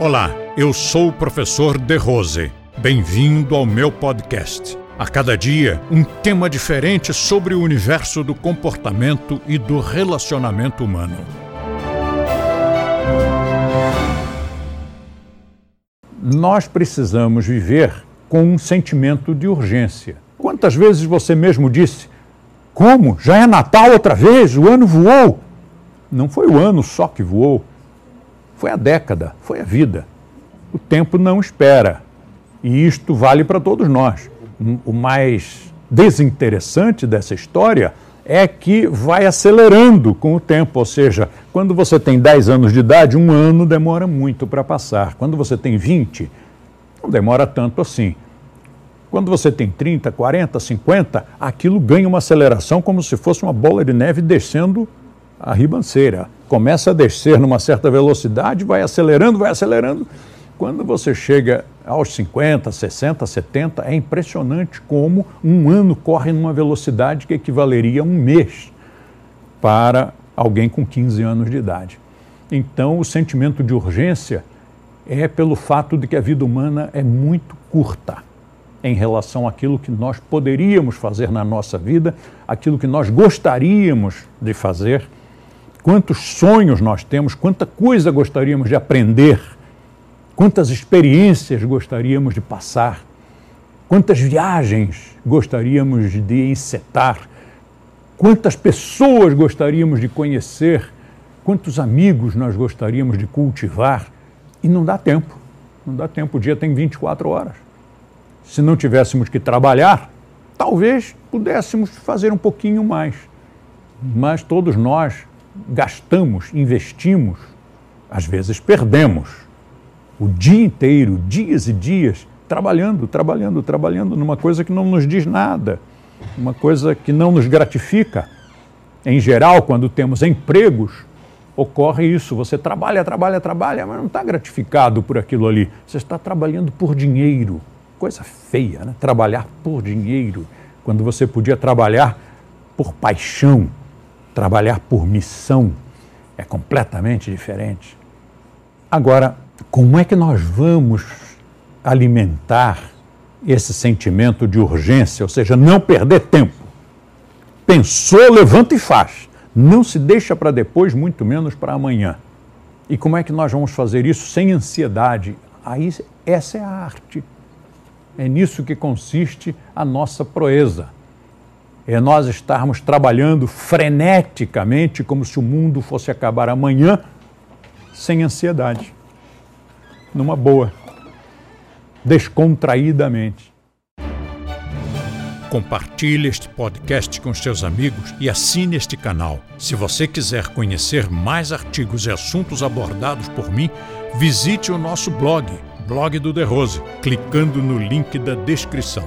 Olá, eu sou o professor De Rose. Bem-vindo ao meu podcast. A cada dia, um tema diferente sobre o universo do comportamento e do relacionamento humano. Nós precisamos viver com um sentimento de urgência. Quantas vezes você mesmo disse: Como? Já é Natal outra vez? O ano voou? Não foi o ano só que voou, foi a década, foi a vida. O tempo não espera. E isto vale para todos nós. O mais desinteressante dessa história é que vai acelerando com o tempo, ou seja, quando você tem 10 anos de idade, um ano demora muito para passar. Quando você tem 20, não demora tanto assim. Quando você tem 30, 40, 50, aquilo ganha uma aceleração como se fosse uma bola de neve descendo a ribanceira. Começa a descer numa certa velocidade, vai acelerando, vai acelerando. Quando você chega aos 50, 60, 70, é impressionante como um ano corre numa velocidade que equivaleria a um mês para alguém com 15 anos de idade. Então, o sentimento de urgência é pelo fato de que a vida humana é muito curta em relação àquilo que nós poderíamos fazer na nossa vida, aquilo que nós gostaríamos de fazer quantos sonhos nós temos, quanta coisa gostaríamos de aprender, quantas experiências gostaríamos de passar, quantas viagens gostaríamos de encetar, quantas pessoas gostaríamos de conhecer, quantos amigos nós gostaríamos de cultivar. E não dá tempo, não dá tempo, o dia tem 24 horas. Se não tivéssemos que trabalhar, talvez pudéssemos fazer um pouquinho mais. Mas todos nós gastamos, investimos, às vezes perdemos o dia inteiro, dias e dias, trabalhando, trabalhando, trabalhando numa coisa que não nos diz nada, uma coisa que não nos gratifica. Em geral, quando temos empregos, ocorre isso. Você trabalha, trabalha, trabalha, mas não está gratificado por aquilo ali. Você está trabalhando por dinheiro. Coisa feia, né? Trabalhar por dinheiro, quando você podia trabalhar por paixão, Trabalhar por missão é completamente diferente. Agora, como é que nós vamos alimentar esse sentimento de urgência, ou seja, não perder tempo? Pensou, levanta e faz. Não se deixa para depois, muito menos para amanhã. E como é que nós vamos fazer isso sem ansiedade? Aí essa é a arte. É nisso que consiste a nossa proeza é nós estarmos trabalhando freneticamente como se o mundo fosse acabar amanhã, sem ansiedade, numa boa, descontraídamente. Compartilhe este podcast com seus amigos e assine este canal. Se você quiser conhecer mais artigos e assuntos abordados por mim, visite o nosso blog, Blog do The Rose, clicando no link da descrição.